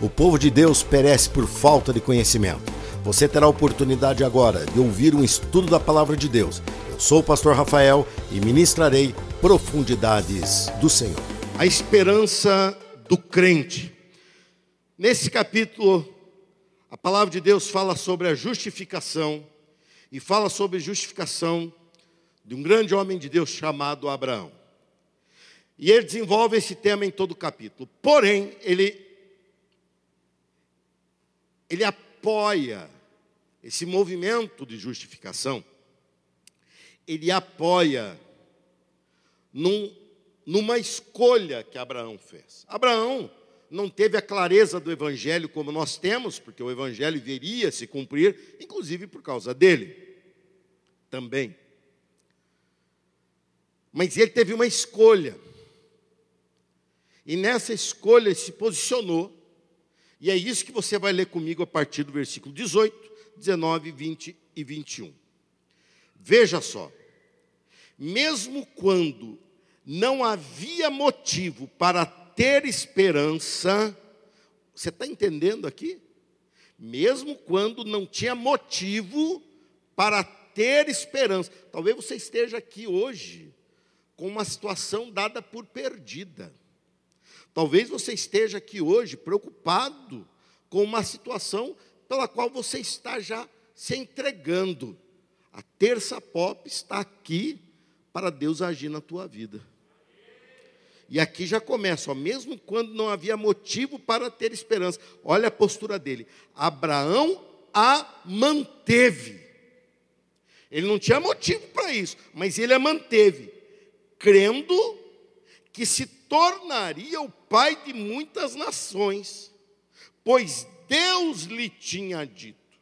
O povo de Deus perece por falta de conhecimento. Você terá a oportunidade agora de ouvir um estudo da palavra de Deus. Eu sou o pastor Rafael e ministrarei profundidades do Senhor. A esperança do crente. Nesse capítulo, a palavra de Deus fala sobre a justificação e fala sobre a justificação de um grande homem de Deus chamado Abraão. E ele desenvolve esse tema em todo o capítulo. Porém, ele ele apoia esse movimento de justificação. Ele apoia num, numa escolha que Abraão fez. Abraão não teve a clareza do evangelho como nós temos, porque o evangelho viria se cumprir, inclusive por causa dele. Também. Mas ele teve uma escolha. E nessa escolha ele se posicionou. E é isso que você vai ler comigo a partir do versículo 18, 19, 20 e 21. Veja só. Mesmo quando não havia motivo para ter esperança, você está entendendo aqui? Mesmo quando não tinha motivo para ter esperança. Talvez você esteja aqui hoje com uma situação dada por perdida. Talvez você esteja aqui hoje preocupado com uma situação pela qual você está já se entregando. A terça pop está aqui para Deus agir na tua vida. E aqui já começa, ó, mesmo quando não havia motivo para ter esperança. Olha a postura dele. Abraão a manteve. Ele não tinha motivo para isso, mas ele a manteve crendo que se tornaria o pai de muitas nações, pois Deus lhe tinha dito: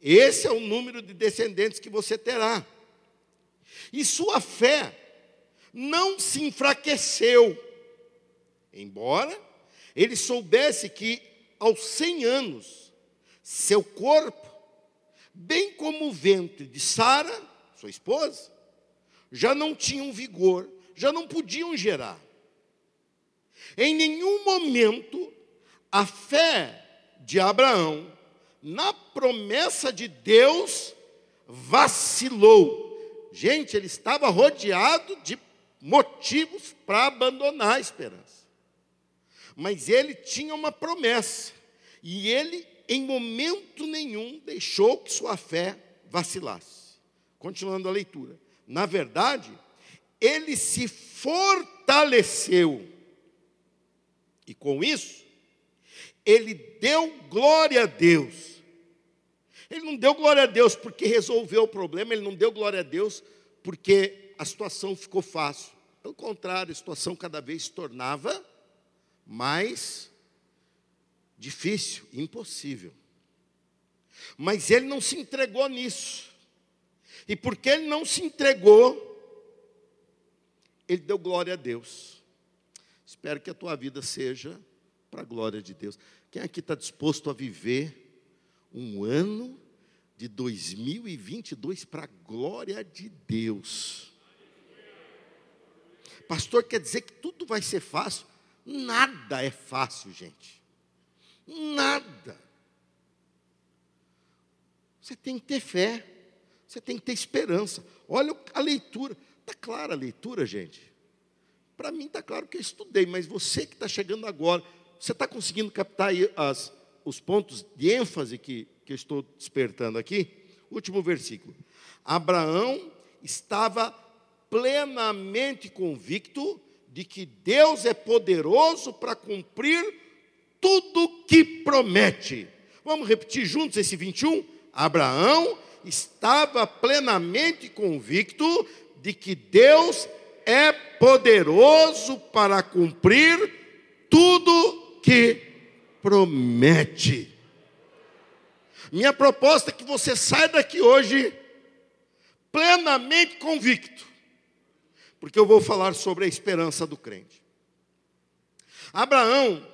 esse é o número de descendentes que você terá. E sua fé não se enfraqueceu, embora ele soubesse que aos 100 anos, seu corpo, bem como o ventre de Sara, sua esposa, já não tinham vigor, já não podiam gerar. Em nenhum momento a fé de Abraão na promessa de Deus vacilou. Gente, ele estava rodeado de motivos para abandonar a esperança. Mas ele tinha uma promessa, e ele, em momento nenhum, deixou que sua fé vacilasse. Continuando a leitura na verdade, ele se fortaleceu. E com isso, ele deu glória a Deus. Ele não deu glória a Deus porque resolveu o problema, ele não deu glória a Deus porque a situação ficou fácil. Pelo contrário, a situação cada vez se tornava mais difícil, impossível. Mas ele não se entregou nisso. E porque ele não se entregou, ele deu glória a Deus. Espero que a tua vida seja para a glória de Deus. Quem aqui está disposto a viver um ano de 2022 para a glória de Deus? Pastor, quer dizer que tudo vai ser fácil? Nada é fácil, gente. Nada. Você tem que ter fé. Você tem que ter esperança. Olha a leitura. Está clara a leitura, gente? Para mim está claro que eu estudei, mas você que está chegando agora, você está conseguindo captar as, os pontos de ênfase que, que eu estou despertando aqui? Último versículo. Abraão estava plenamente convicto de que Deus é poderoso para cumprir tudo que promete. Vamos repetir juntos esse 21? Abraão estava plenamente convicto de que Deus é poderoso para cumprir tudo que promete. Minha proposta é que você saia daqui hoje plenamente convicto, porque eu vou falar sobre a esperança do crente. Abraão,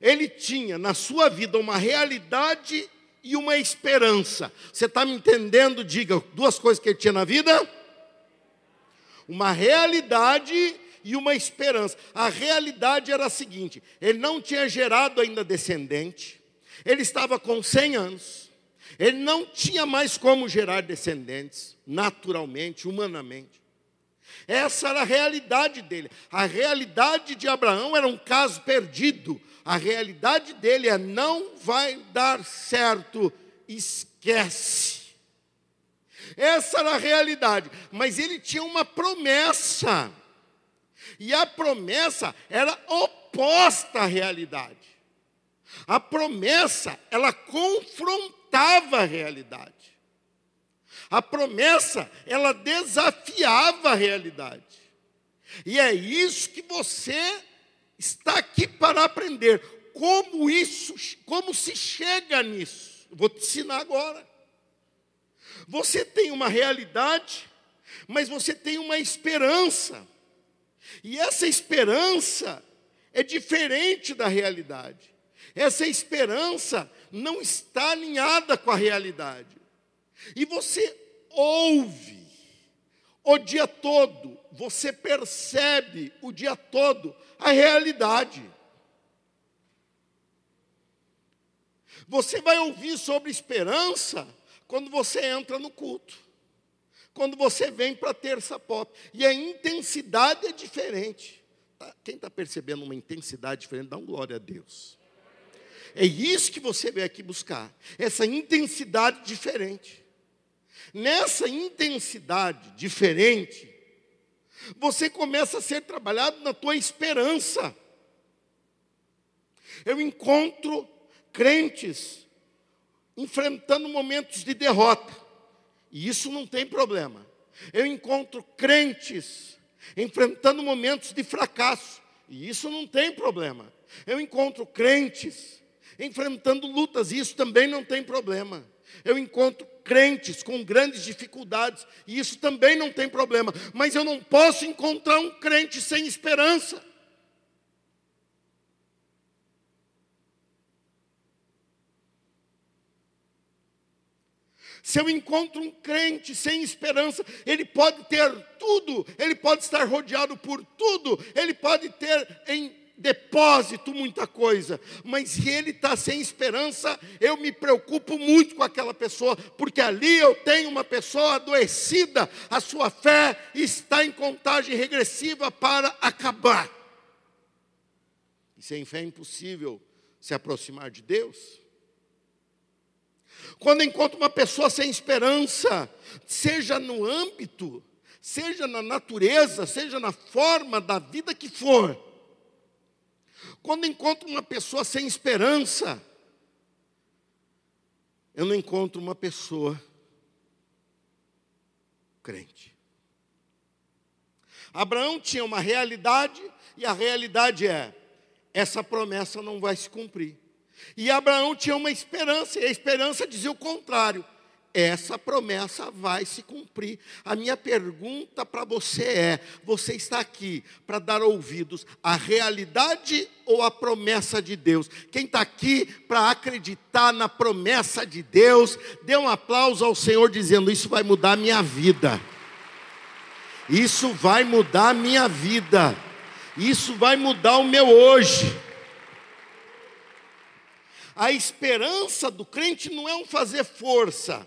ele tinha na sua vida uma realidade e uma esperança. Você está me entendendo? Diga duas coisas que ele tinha na vida: uma realidade e uma esperança. A realidade era a seguinte: ele não tinha gerado ainda descendente, ele estava com 100 anos, ele não tinha mais como gerar descendentes, naturalmente, humanamente. Essa era a realidade dele. A realidade de Abraão era um caso perdido. A realidade dele é: não vai dar certo, esquece. Essa era a realidade. Mas ele tinha uma promessa. E a promessa era oposta à realidade. A promessa, ela confrontava a realidade. A promessa, ela desafiava a realidade. E é isso que você está aqui para aprender. Como isso, como se chega nisso? vou te ensinar agora. Você tem uma realidade, mas você tem uma esperança. E essa esperança é diferente da realidade. Essa esperança não está alinhada com a realidade. E você ouve o dia todo, você percebe o dia todo a realidade. Você vai ouvir sobre esperança quando você entra no culto, quando você vem para a terça pop, e a intensidade é diferente. Tá, quem está percebendo uma intensidade diferente, dá um glória a Deus. É isso que você veio aqui buscar, essa intensidade diferente. Nessa intensidade diferente, você começa a ser trabalhado na tua esperança. Eu encontro crentes enfrentando momentos de derrota, e isso não tem problema. Eu encontro crentes enfrentando momentos de fracasso, e isso não tem problema. Eu encontro crentes enfrentando lutas, e isso também não tem problema. Eu encontro crentes com grandes dificuldades, e isso também não tem problema, mas eu não posso encontrar um crente sem esperança. Se eu encontro um crente sem esperança, ele pode ter tudo, ele pode estar rodeado por tudo, ele pode ter em depósito muita coisa, mas se ele está sem esperança, eu me preocupo muito com aquela pessoa, porque ali eu tenho uma pessoa adoecida, a sua fé está em contagem regressiva para acabar. E sem fé é impossível se aproximar de Deus. Quando encontro uma pessoa sem esperança, seja no âmbito, seja na natureza, seja na forma da vida que for, quando encontro uma pessoa sem esperança, eu não encontro uma pessoa crente. Abraão tinha uma realidade, e a realidade é: essa promessa não vai se cumprir. E Abraão tinha uma esperança, e a esperança dizia o contrário: essa promessa vai se cumprir. A minha pergunta para você é: você está aqui para dar ouvidos à realidade ou à promessa de Deus? Quem está aqui para acreditar na promessa de Deus, dê um aplauso ao Senhor dizendo: Isso vai mudar a minha vida. Isso vai mudar a minha vida. Isso vai mudar o meu hoje. A esperança do crente não é um fazer força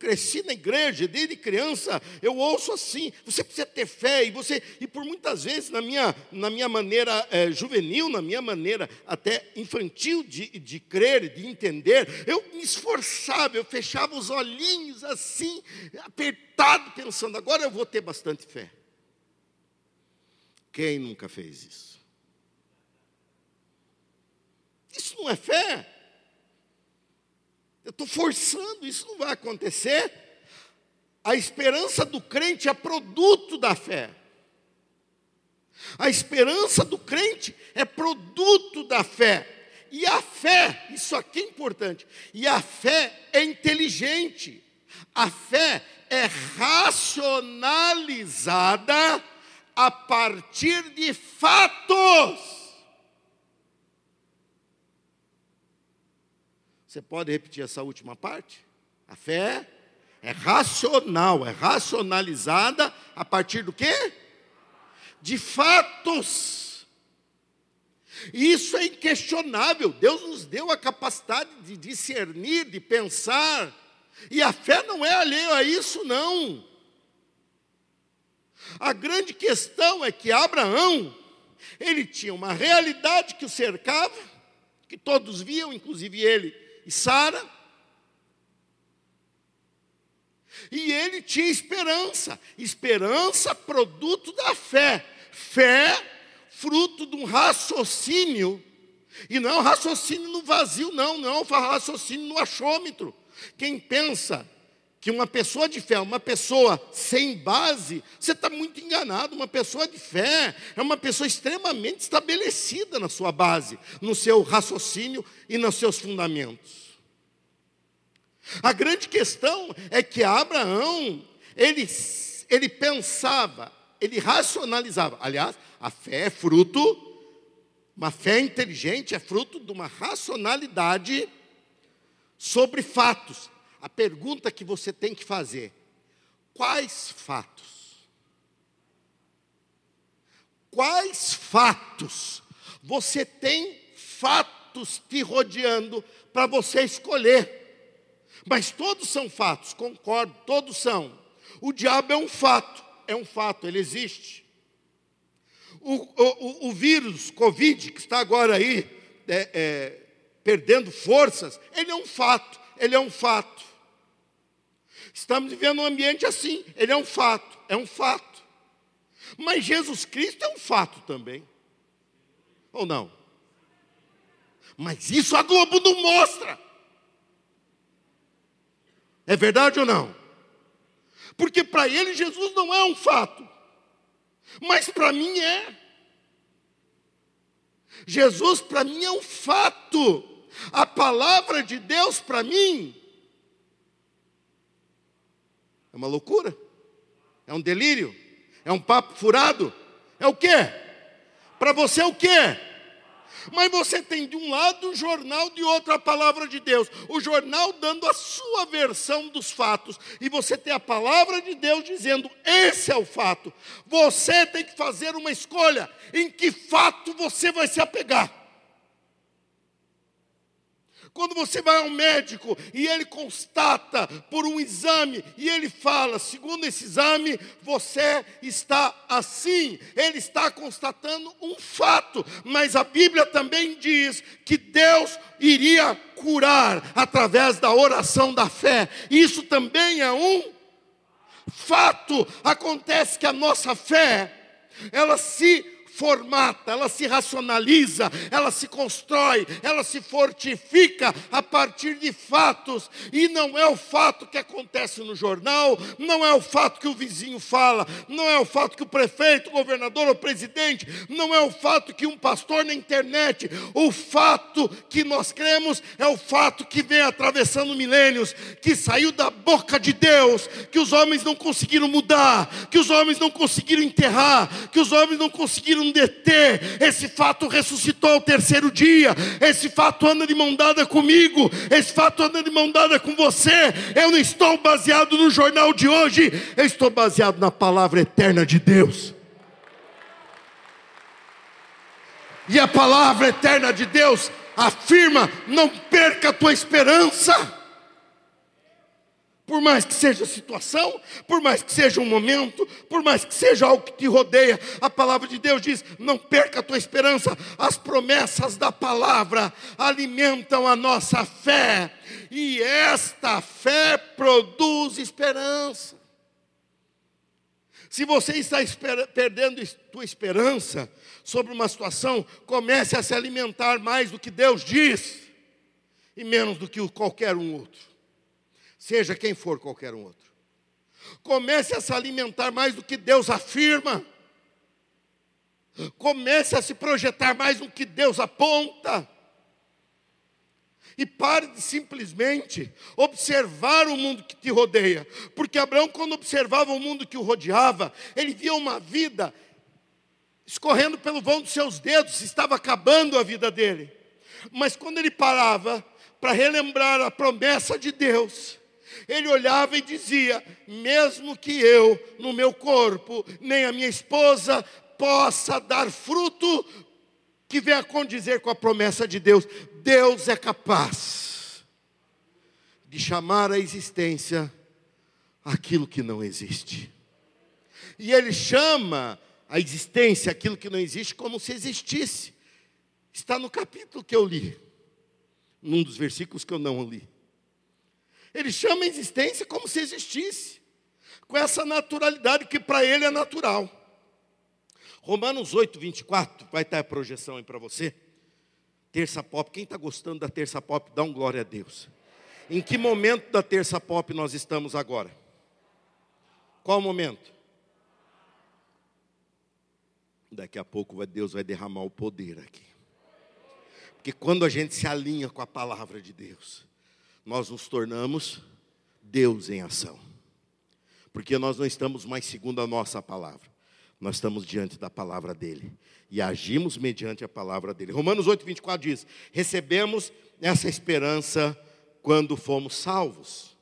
cresci na igreja, desde criança, eu ouço assim, você precisa ter fé, e você, e por muitas vezes, na minha, na minha maneira é, juvenil, na minha maneira até infantil de, de crer, de entender, eu me esforçava, eu fechava os olhinhos assim, apertado, pensando, agora eu vou ter bastante fé. Quem nunca fez isso? Isso não é fé. Eu estou forçando, isso não vai acontecer. A esperança do crente é produto da fé. A esperança do crente é produto da fé. E a fé, isso aqui é importante, e a fé é inteligente. A fé é racionalizada a partir de fatos. Você pode repetir essa última parte? A fé É racional, é racionalizada a partir do quê? De fatos. Isso é inquestionável. Deus nos deu a capacidade de discernir, de pensar. E a fé não é alheia a isso, não. A grande questão é que Abraão, ele tinha uma realidade que o cercava, que todos viam, inclusive ele e Sara. E ele tinha esperança, esperança produto da fé, fé fruto de um raciocínio, e não é raciocínio no vazio, não, não é raciocínio no achômetro. Quem pensa que uma pessoa de fé, uma pessoa sem base, você está muito enganado. Uma pessoa de fé é uma pessoa extremamente estabelecida na sua base, no seu raciocínio e nos seus fundamentos. A grande questão é que Abraão, ele, ele pensava, ele racionalizava. Aliás, a fé é fruto, uma fé inteligente é fruto de uma racionalidade sobre fatos a pergunta que você tem que fazer: quais fatos? Quais fatos você tem fatos te rodeando para você escolher? Mas todos são fatos, concordo, todos são. O diabo é um fato, é um fato, ele existe. O, o, o vírus Covid, que está agora aí é, é, perdendo forças, ele é um fato, ele é um fato. Estamos vivendo um ambiente assim, ele é um fato, é um fato. Mas Jesus Cristo é um fato também. Ou não? Mas isso a Globo não mostra. É verdade ou não? Porque para ele Jesus não é um fato, mas para mim é. Jesus para mim é um fato. A palavra de Deus para mim é uma loucura? É um delírio? É um papo furado? É o quê? Para você é o quê? Mas você tem de um lado o jornal, de outro a palavra de Deus. O jornal dando a sua versão dos fatos. E você tem a palavra de Deus dizendo: esse é o fato. Você tem que fazer uma escolha em que fato você vai se apegar. Quando você vai ao médico e ele constata por um exame e ele fala, segundo esse exame, você está assim. Ele está constatando um fato, mas a Bíblia também diz que Deus iria curar através da oração da fé. Isso também é um fato. Acontece que a nossa fé, ela se formata, ela se racionaliza, ela se constrói, ela se fortifica a partir de fatos, e não é o fato que acontece no jornal, não é o fato que o vizinho fala, não é o fato que o prefeito, o governador ou presidente, não é o fato que um pastor na internet, o fato que nós cremos é o fato que vem atravessando milênios, que saiu da boca de Deus, que os homens não conseguiram mudar, que os homens não conseguiram enterrar, que os homens não conseguiram deter. Esse fato ressuscitou ao terceiro dia. Esse fato anda de mão dada comigo. Esse fato anda de mão dada com você. Eu não estou baseado no jornal de hoje. Eu estou baseado na palavra eterna de Deus. E a palavra eterna de Deus afirma: não perca a tua esperança. Por mais que seja a situação, por mais que seja um momento, por mais que seja algo que te rodeia, a palavra de Deus diz: não perca a tua esperança. As promessas da palavra alimentam a nossa fé, e esta fé produz esperança. Se você está esper perdendo tua esperança sobre uma situação, comece a se alimentar mais do que Deus diz e menos do que qualquer um outro seja quem for qualquer um outro. Comece a se alimentar mais do que Deus afirma. Comece a se projetar mais do que Deus aponta. E pare de simplesmente observar o mundo que te rodeia. Porque Abraão, quando observava o mundo que o rodeava, ele via uma vida escorrendo pelo vão dos seus dedos, estava acabando a vida dele. Mas quando ele parava para relembrar a promessa de Deus, Ele olhava e dizia: mesmo que eu, no meu corpo, nem a minha esposa possa dar fruto que venha condizer com a promessa de Deus, Deus é capaz de chamar à existência aquilo que não existe. E Ele chama a existência aquilo que não existe como se existisse. Está no capítulo que eu li, num dos versículos que eu não li. Ele chama a existência como se existisse, com essa naturalidade que para ele é natural. Romanos 8, 24, vai estar a projeção aí para você. Terça pop, quem está gostando da terça pop, dá um glória a Deus. Em que momento da terça pop nós estamos agora? Qual momento? Daqui a pouco Deus vai derramar o poder aqui. Porque quando a gente se alinha com a palavra de Deus, nós nos tornamos Deus em ação. Porque nós não estamos mais segundo a nossa palavra, nós estamos diante da palavra dele e agimos mediante a palavra dele. Romanos 8, 24 diz: Recebemos essa esperança quando fomos salvos.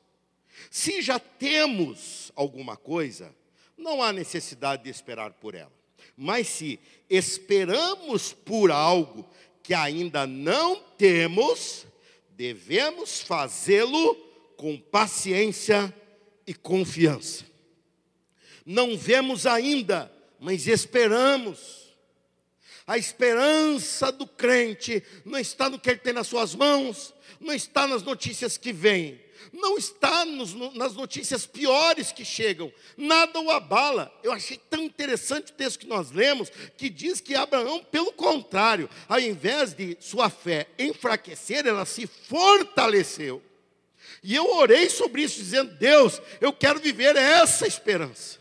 Se já temos alguma coisa, não há necessidade de esperar por ela. Mas se esperamos por algo que ainda não temos, devemos fazê-lo com paciência e confiança. Não vemos ainda, mas esperamos. A esperança do crente não está no que ele tem nas suas mãos, não está nas notícias que vêm, não está nos, nas notícias piores que chegam, nada o abala. Eu achei tão interessante o texto que nós lemos, que diz que Abraão, pelo contrário, ao invés de sua fé enfraquecer, ela se fortaleceu. E eu orei sobre isso, dizendo: Deus, eu quero viver essa esperança.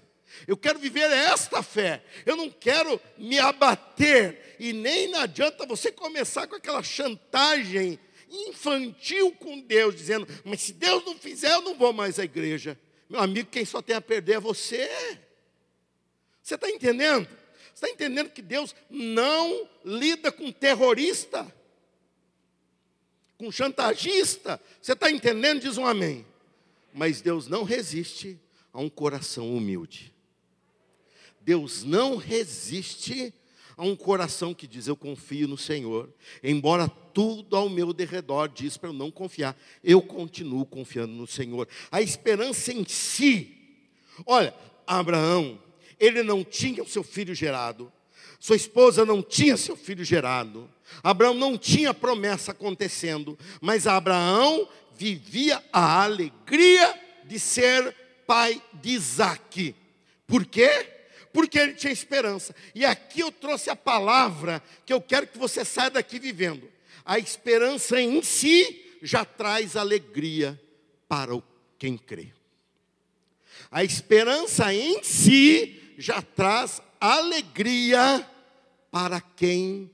Eu quero viver esta fé. Eu não quero me abater. E nem adianta você começar com aquela chantagem infantil com Deus, dizendo: Mas se Deus não fizer, eu não vou mais à igreja. Meu amigo, quem só tem a perder é você. Você está entendendo? Você está entendendo que Deus não lida com terrorista, com chantagista? Você está entendendo? Diz um amém. Mas Deus não resiste a um coração humilde. Deus não resiste a um coração que diz: Eu confio no Senhor, embora tudo ao meu derredor diz para eu não confiar, eu continuo confiando no Senhor. A esperança em si, olha, Abraão, ele não tinha o seu filho gerado, sua esposa não tinha seu filho gerado, Abraão não tinha promessa acontecendo, mas Abraão vivia a alegria de ser pai de Isaac. Por quê? Porque ele tinha esperança. E aqui eu trouxe a palavra que eu quero que você saia daqui vivendo. A esperança em si já traz alegria para quem crê. A esperança em si já traz alegria para quem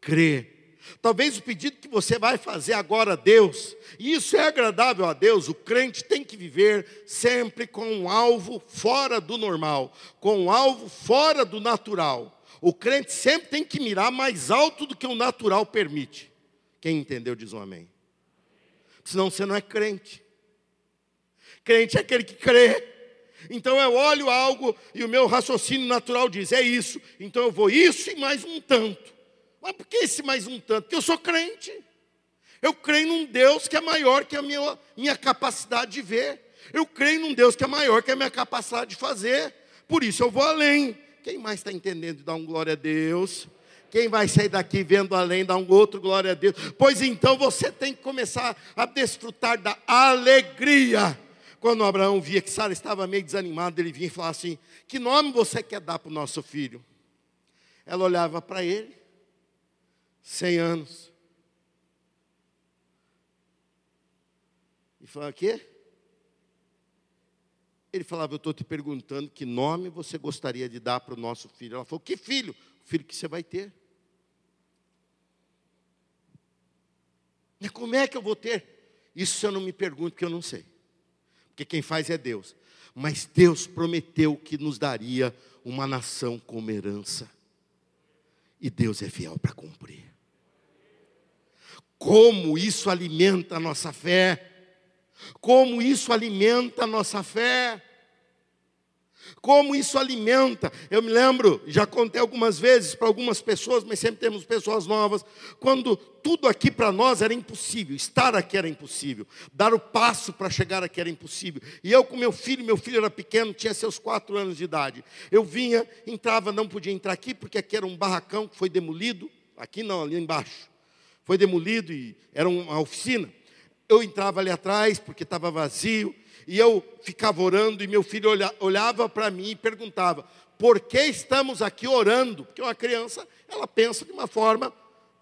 crê. Talvez o pedido que você vai fazer agora a Deus, e isso é agradável a Deus, o crente tem que viver sempre com um alvo fora do normal, com um alvo fora do natural. O crente sempre tem que mirar mais alto do que o natural permite. Quem entendeu diz um amém. Senão você não é crente. Crente é aquele que crê. Então eu olho algo e o meu raciocínio natural diz: é isso, então eu vou isso e mais um tanto. Mas por que esse mais um tanto? Porque eu sou crente. Eu creio num Deus que é maior que a minha, minha capacidade de ver. Eu creio num Deus que é maior que a minha capacidade de fazer. Por isso eu vou além. Quem mais está entendendo? Dá um glória a Deus. Quem vai sair daqui vendo além, dá um outro glória a Deus. Pois então você tem que começar a desfrutar da alegria. Quando Abraão via que Sara estava meio desanimada, ele vinha e falava assim: Que nome você quer dar para o nosso filho? Ela olhava para ele, Cem anos. E falava, quê? Ele falava, eu estou te perguntando que nome você gostaria de dar para o nosso filho. Ela falou, que filho? O filho que você vai ter. Mas como é que eu vou ter? Isso eu não me pergunto, porque eu não sei. Porque quem faz é Deus. Mas Deus prometeu que nos daria uma nação como herança. E Deus é fiel para cumprir como isso alimenta a nossa fé. Como isso alimenta a nossa fé. Como isso alimenta. Eu me lembro, já contei algumas vezes para algumas pessoas, mas sempre temos pessoas novas, quando tudo aqui para nós era impossível, estar aqui era impossível, dar o passo para chegar aqui era impossível. E eu com meu filho, meu filho era pequeno, tinha seus quatro anos de idade. Eu vinha, entrava, não podia entrar aqui, porque aqui era um barracão que foi demolido, aqui não, ali embaixo. Foi demolido e era uma oficina. Eu entrava ali atrás, porque estava vazio, e eu ficava orando, e meu filho olhava para mim e perguntava: por que estamos aqui orando? Porque uma criança, ela pensa de uma forma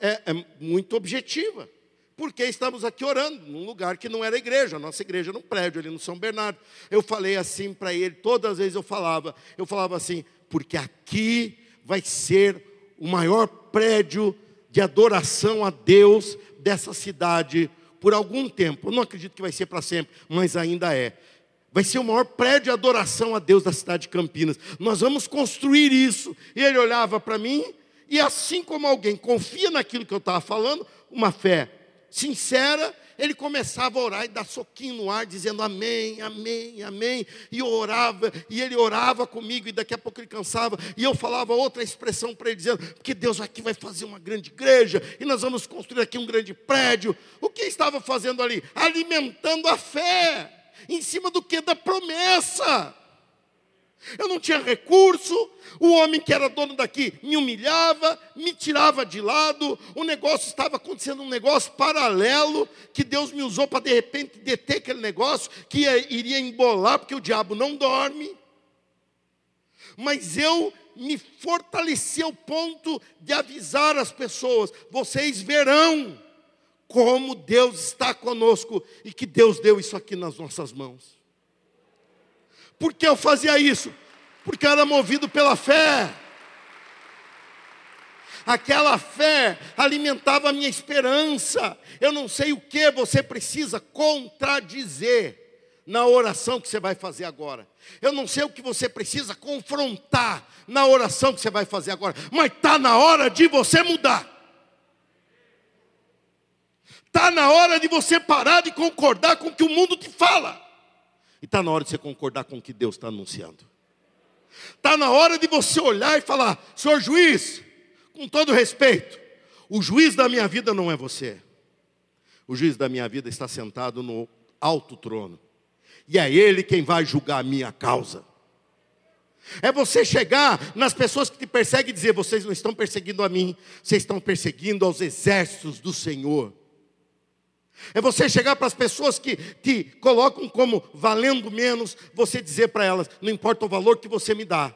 é, é muito objetiva. Por que estamos aqui orando? Num lugar que não era igreja, a nossa igreja era um prédio ali no São Bernardo. Eu falei assim para ele, todas as vezes eu falava, eu falava assim, porque aqui vai ser o maior prédio de adoração a Deus dessa cidade por algum tempo. Eu não acredito que vai ser para sempre, mas ainda é. Vai ser o maior prédio de adoração a Deus da cidade de Campinas. Nós vamos construir isso. E ele olhava para mim, e assim como alguém confia naquilo que eu estava falando, uma fé sincera, ele começava a orar e dar soquinho no ar, dizendo amém, amém, amém. E orava, e ele orava comigo, e daqui a pouco ele cansava, e eu falava outra expressão para ele, dizendo: que Deus aqui vai fazer uma grande igreja, e nós vamos construir aqui um grande prédio. O que estava fazendo ali? Alimentando a fé, em cima do que? Da promessa. Eu não tinha recurso, o homem que era dono daqui me humilhava, me tirava de lado, o negócio estava acontecendo um negócio paralelo, que Deus me usou para de repente deter aquele negócio, que ia, iria embolar, porque o diabo não dorme. Mas eu me fortaleci ao ponto de avisar as pessoas: vocês verão como Deus está conosco e que Deus deu isso aqui nas nossas mãos. Por que eu fazia isso? Porque eu era movido pela fé. Aquela fé alimentava a minha esperança. Eu não sei o que você precisa contradizer na oração que você vai fazer agora. Eu não sei o que você precisa confrontar na oração que você vai fazer agora, mas está na hora de você mudar. Está na hora de você parar de concordar com o que o mundo te fala. E está na hora de você concordar com o que Deus está anunciando. Está na hora de você olhar e falar: Senhor juiz, com todo respeito, o juiz da minha vida não é você. O juiz da minha vida está sentado no alto trono. E é Ele quem vai julgar a minha causa. É você chegar nas pessoas que te perseguem e dizer: vocês não estão perseguindo a mim, vocês estão perseguindo aos exércitos do Senhor. É você chegar para as pessoas que te colocam como valendo menos, você dizer para elas: não importa o valor que você me dá,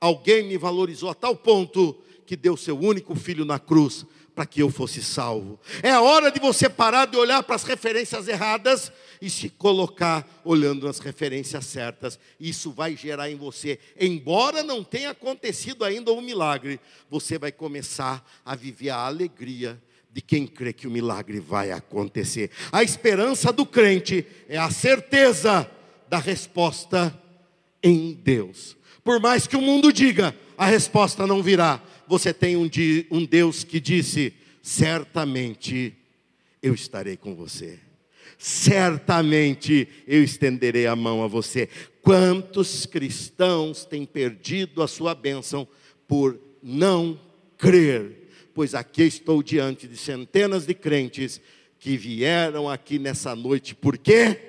alguém me valorizou a tal ponto que deu seu único filho na cruz para que eu fosse salvo. É a hora de você parar de olhar para as referências erradas e se colocar olhando nas referências certas. Isso vai gerar em você, embora não tenha acontecido ainda um milagre, você vai começar a viver a alegria de quem crê que o milagre vai acontecer. A esperança do crente é a certeza da resposta em Deus. Por mais que o mundo diga, a resposta não virá. Você tem um, um Deus que disse: certamente eu estarei com você. Certamente eu estenderei a mão a você. Quantos cristãos têm perdido a sua bênção por não crer pois aqui estou diante de centenas de crentes que vieram aqui nessa noite, por quê?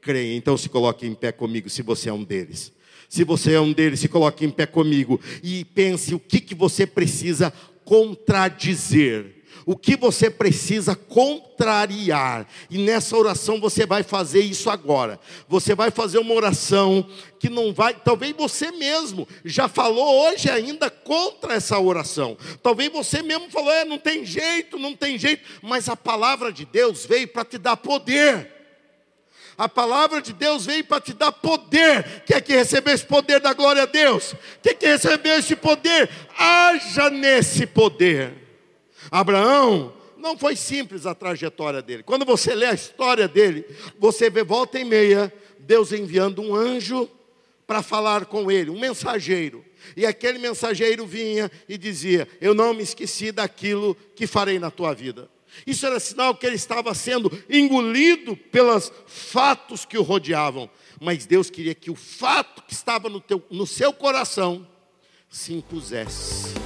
Creem. Então se coloque em pé comigo, se você é um deles. Se você é um deles, se coloque em pé comigo e pense o que, que você precisa contradizer o que você precisa contrariar. E nessa oração você vai fazer isso agora. Você vai fazer uma oração que não vai, talvez você mesmo já falou hoje ainda contra essa oração. Talvez você mesmo falou, é, não tem jeito, não tem jeito, mas a palavra de Deus veio para te dar poder. A palavra de Deus veio para te dar poder. Quer que receber esse poder da glória a Deus? Quer que receber esse poder? Haja nesse poder. Abraão não foi simples a trajetória dele. Quando você lê a história dele, você vê volta e meia Deus enviando um anjo para falar com ele, um mensageiro. E aquele mensageiro vinha e dizia: Eu não me esqueci daquilo que farei na tua vida. Isso era sinal que ele estava sendo engolido pelos fatos que o rodeavam. Mas Deus queria que o fato que estava no, teu, no seu coração se impusesse.